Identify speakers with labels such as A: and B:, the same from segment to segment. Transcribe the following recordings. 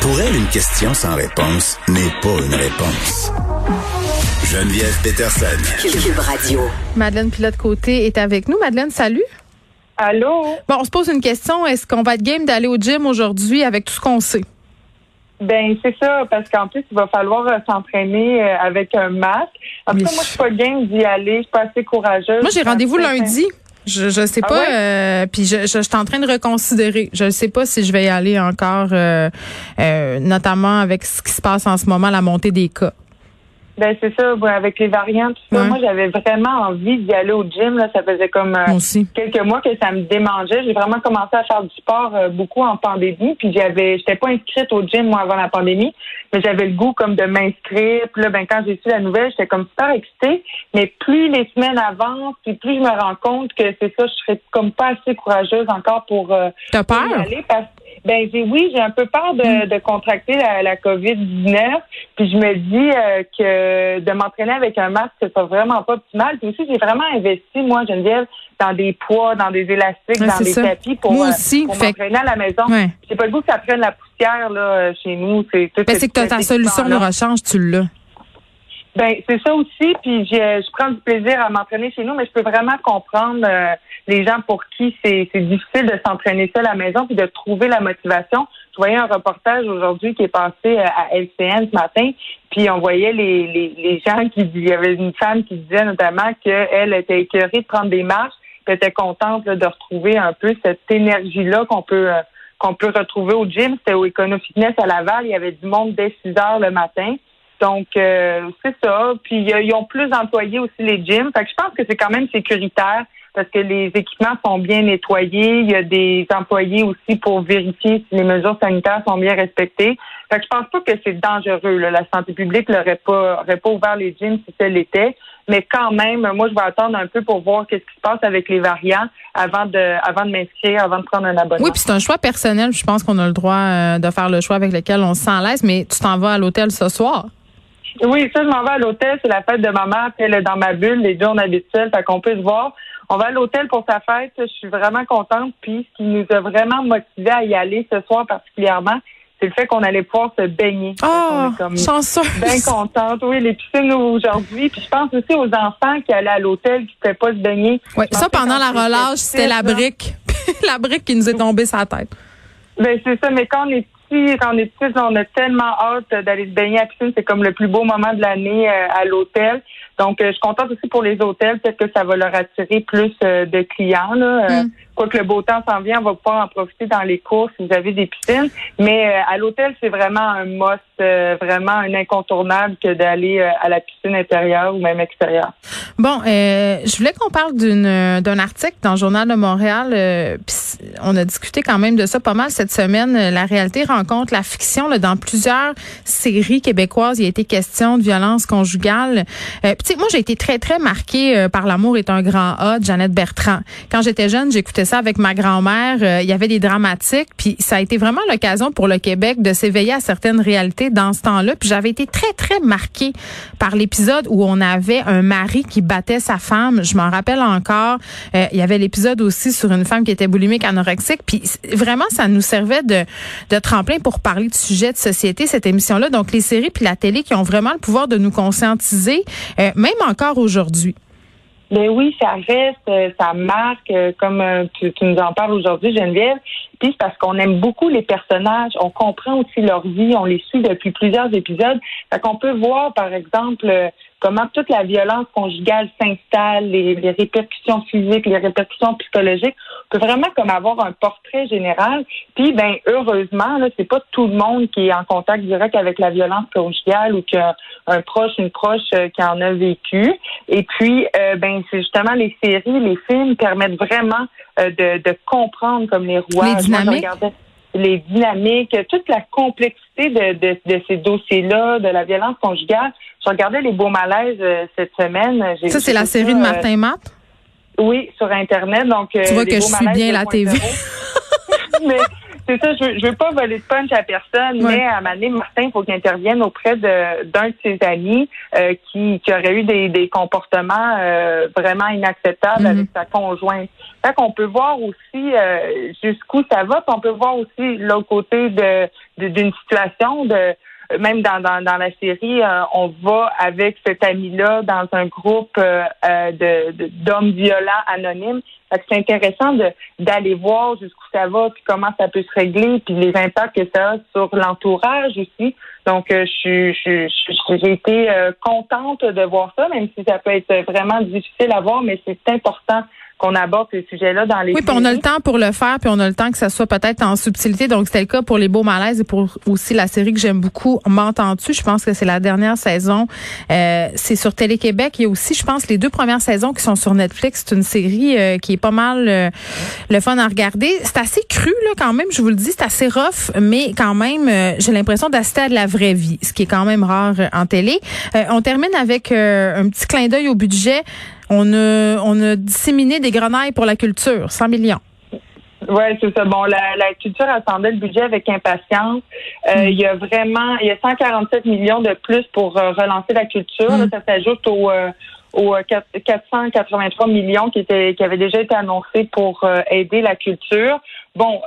A: Pour elle, une question sans réponse n'est pas une réponse. Geneviève Peterson.
B: Cube Radio.
C: Madeleine Pilote-Côté est avec nous. Madeleine, salut.
D: Allô?
C: Bon, on se pose une question. Est-ce qu'on va être game d'aller au gym aujourd'hui avec tout ce qu'on sait?
D: Ben, c'est ça, parce qu'en plus, il va falloir euh, s'entraîner euh, avec un masque. En tout cas, moi, je suis pas game d'y aller. Je suis pas assez courageuse.
C: Moi, j'ai rendez-vous lundi. Je je sais
D: Ah
C: pas,
D: ouais?
C: euh, puis je, je, je suis en train de reconsidérer. Je ne sais pas si je vais y aller encore, euh, euh, notamment avec ce qui se passe en ce moment, la montée des cas.
D: Ben, c'est ça, avec les variants, tout ça.
C: Ouais.
D: Moi, j'avais vraiment envie d'y aller au gym. Là. Ça faisait comme euh, quelques mois que ça me démangeait. J'ai vraiment commencé à faire du sport euh, beaucoup en pandémie. Puis j'avais, j'étais pas inscrite au gym, moi, avant la pandémie. Mais j'avais le goût comme de m'inscrire. Puis là, ben, quand j'ai su la nouvelle, j'étais comme super excitée. Mais plus les semaines avancent, puis plus je me rends compte que c'est ça, je serais comme pas assez courageuse encore pour, euh,
C: T'as
D: y aller parce ben j'ai oui, j'ai un peu peur de, de contracter la, la COVID-19. Puis je me dis euh, que de m'entraîner avec un masque, c'est vraiment pas optimal. Puis aussi, j'ai vraiment investi, moi, Geneviève, dans des poids, dans des élastiques,
C: Ouais,
D: dans des
C: ça.
D: tapis pour,
C: Moi
D: euh,
C: aussi,
D: pour
C: fait-
D: m'entraîner à la maison.
C: Ouais.
D: J'ai pas le goût que ça prenne la poussière là, chez nous. C'est
C: Ben, que ta solution de rechange, tu l'as.
D: Ben c'est ça aussi. Puis je, je prends du plaisir à m'entraîner chez nous, mais je peux vraiment comprendre euh, les gens pour qui c'est difficile de s'entraîner seul à la maison puis de trouver la motivation. Je voyais un reportage aujourd'hui qui est passé euh, à LCN ce matin, puis on voyait les, les, gens qui il y avait une femme qui disait notamment qu'elle était écœurée de prendre des marches, puis était contente de retrouver un peu cette énergie là qu'on peut euh, qu'on peut retrouver au gym. C'était au Econo Fitness à Laval. Il y avait du monde dès 6 heures le matin. Donc, euh, c'est ça. Puis, ils ont plus d'employés aussi, les gyms. Fait que je pense que c'est quand même sécuritaire parce que les équipements sont bien nettoyés. Il y a des employés aussi pour vérifier si les mesures sanitaires sont bien respectées. Fait que je pense pas que c'est dangereux. là. La santé publique n'aurait pas, aurait pas ouvert les gyms si ça l'était. Mais quand même, moi, je vais attendre un peu pour voir qu'est-ce qui se passe avec les variants avant de, avant de m'inscrire, avant de prendre un abonnement.
C: Oui, puis c'est un choix personnel. Je pense qu'on a le droit euh, de faire le choix avec lequel on se sent mais tu t'en vas à l'hôtel ce soir.
D: Oui, ça, je m'en vais à l'hôtel. C'est la fête de ma mère. puis Elle est dans ma bulle. Les deux, on habite seuls. Fait qu'on peut se voir. On va à l'hôtel pour sa fête. Je suis vraiment contente. Puis, ce qui nous a vraiment motivés à y aller ce soir particulièrement, c'est le fait qu'on allait pouvoir se baigner.
C: Oh,
D: est comme
C: chanceuse.
D: bien contente. Oui, les piscines aujourd'hui. Puis, je pense aussi aux enfants qui allaient à l'hôtel qui ne pouvaient pas se baigner.
C: Oui, ça, pendant la relâche, c'était la brique. la brique qui nous est tombée sur la tête.
D: Ben c'est ça, mais quand on est petit, quand on est on a tellement hâte d'aller se baigner à la piscine. C'est comme le plus beau moment de l'année euh, à l'hôtel. Donc, euh, je suis contente aussi pour les hôtels. Peut-être que ça va leur attirer plus euh, de clients. Là.
C: Mm.
D: Quoique le beau temps s'en vient, on va pouvoir en profiter dans les courses si vous avez des piscines. Mais à l'hôtel, c'est vraiment un must, vraiment un incontournable que d'aller à la piscine intérieure ou même extérieure.
C: Bon, euh, je voulais qu'on parle d'une d'un article dans le Journal de Montréal. euh, on a discuté quand même de ça pas mal cette semaine. La réalité rencontre la fiction. Là, dans plusieurs séries québécoises, il a été question de violence conjugale. Euh, moi, j'ai été très, très marquée euh, par L'amour est un grand A de Jeannette Bertrand. Quand j'étais jeune, j'écoutais ça avec ma grand-mère. Euh, il y avait des dramatiques. Puis ça a été vraiment l'occasion pour le Québec de s'éveiller à certaines réalités dans ce temps-là. Puis j'avais été très, très marquée par l'épisode où on avait un mari qui battait sa femme. Je m'en rappelle encore. Euh, il y avait l'épisode aussi sur une femme qui était boulimique anorexique. Puis vraiment, ça nous servait de, de tremplin pour parler de sujets de société, cette émission-là. Donc les séries puis la télé qui ont vraiment le pouvoir de nous conscientiser, euh, même encore aujourd'hui.
D: Ben oui, ça reste, euh, ça marque, euh, comme tu, tu nous en parles aujourd'hui, Geneviève. Puis c'est parce qu'on aime beaucoup les personnages, on comprend aussi leur vie, on les suit depuis plusieurs épisodes. Fait qu'on peut voir, par exemple, comment toute la violence conjugale s'installe, les, les répercussions physiques, les répercussions psychologiques. On peut vraiment comme avoir un portrait général. Puis, ben heureusement, là, c'est pas tout le monde qui est en contact direct avec la violence conjugale ou qui a un proche, une proche euh, qui en a vécu. Et puis, euh, ben c'est justement les séries, les films permettent vraiment euh, de, de comprendre comme les rois.
C: Les dynamiques?
D: Les dynamiques, toute la complexité de, de, de ces dossiers-là, de la violence conjugale. Je regardais les beaux malaises euh, cette semaine.
C: Ça, c'est la série
D: ça,
C: de
D: euh,
C: Martin Matt?
D: oui, sur Internet. Donc, euh,
C: Tu vois que je suis bien la
D: 2.0.
C: TV.
D: Mais c'est ça, je veux, veux pas voler de punch à personne, mais à un moment Martin, il faut qu'il intervienne auprès de d'un de ses amis euh, qui, qui aurait eu des, des comportements euh, vraiment inacceptables mm-hmm. avec sa conjointe. Fait qu'on peut voir aussi euh, jusqu'où ça va, puis on peut voir aussi l'autre côté de d'une situation de même dans, dans, dans la série, euh, on va avec cet ami-là dans un groupe euh, euh, de d'hommes violents anonymes. C'est intéressant de d'aller voir jusqu'où ça va, puis comment ça peut se régler, puis les impacts que ça a sur l'entourage aussi. Donc, je suis, j'ai été contente de voir ça, même si ça peut être vraiment difficile à voir, mais c'est important qu'on aborde ces sujets-là dans les.
C: Oui, puis on a le temps pour le faire, puis on a le temps que ça soit peut-être en subtilité. Donc c'était le cas pour les beaux malaises et pour aussi la série que j'aime beaucoup, M'entends-tu? Je pense que c'est la dernière saison. Euh, c'est sur Télé-Québec. Il y a aussi, je pense, les deux premières saisons qui sont sur Netflix. C'est une série euh, qui est pas mal euh, le fun à regarder. C'est assez cru là quand même. Je vous le dis, c'est assez rough, mais quand même, j'ai l'impression d'assister à de la vraie vie, ce qui est quand même rare en télé. on termine avec un petit clin d'œil au budget. On a, on a disséminé des grenailles pour la culture, 100 millions.
D: Oui, c'est ça. Bon, la, la, culture attendait le budget avec impatience. Euh, mm. Il y a vraiment, il y a 147 millions de plus pour euh, relancer la culture. Mm. ça s'ajoute euh, aux 483 millions qui étaient qui avaient déjà été annoncés pour aider la culture. Bon,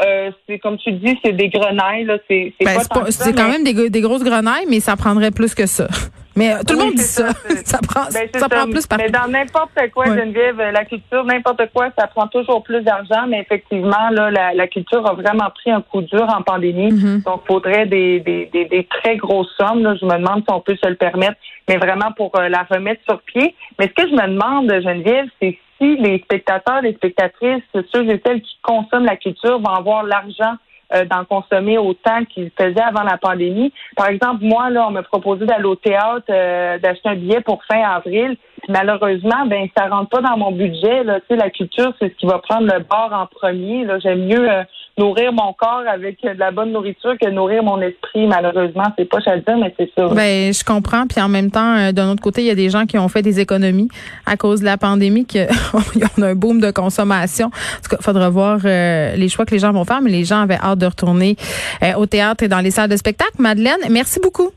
D: c'est comme tu dis, c'est des grenailles. Là, c'est
C: ben, c'est quand même des, des grosses grenailles, mais ça prendrait plus que ça. Mais euh, tout le monde dit ça. Ça, prend, ben, ça, prend plus par
D: Mais dans n'importe quoi, Geneviève, la culture, n'importe quoi, ça prend toujours plus d'argent. Mais effectivement, là, la, la, culture a vraiment pris un coup dur en pandémie. Mm-hmm. Donc, il faudrait des, des, des, très grosses sommes. Là. Je me demande si on peut se le permettre, mais vraiment pour euh, la remettre sur pied. Mais ce que je me demande, Geneviève, c'est si les spectateurs, les spectatrices, ceux et celles qui consomment la culture vont avoir l'argent euh, d'en consommer autant qu'ils faisaient avant la pandémie. Par exemple, moi, là, on m'a proposé d'aller au théâtre, euh, d'acheter un billet pour fin avril. malheureusement, ben ça rentre pas dans mon budget. Là. Tu sais, la culture, c'est ce qui va prendre le bord en premier. Là. J'aime mieux euh, nourrir mon corps avec de la bonne nourriture que nourrir mon esprit. Malheureusement, c'est pas à dire, mais c'est ça.
C: Ben, je comprends. Puis en même temps, d'un autre côté, il y a des gens qui ont fait des économies à cause de la pandémie, qu'il y a un boom de consommation. En tout cas, il faudra voir les choix que les gens vont faire, mais les gens avaient hâte de retourner euh, au théâtre et dans les salles de spectacle. Madeleine, merci beaucoup.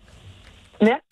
D: Merci.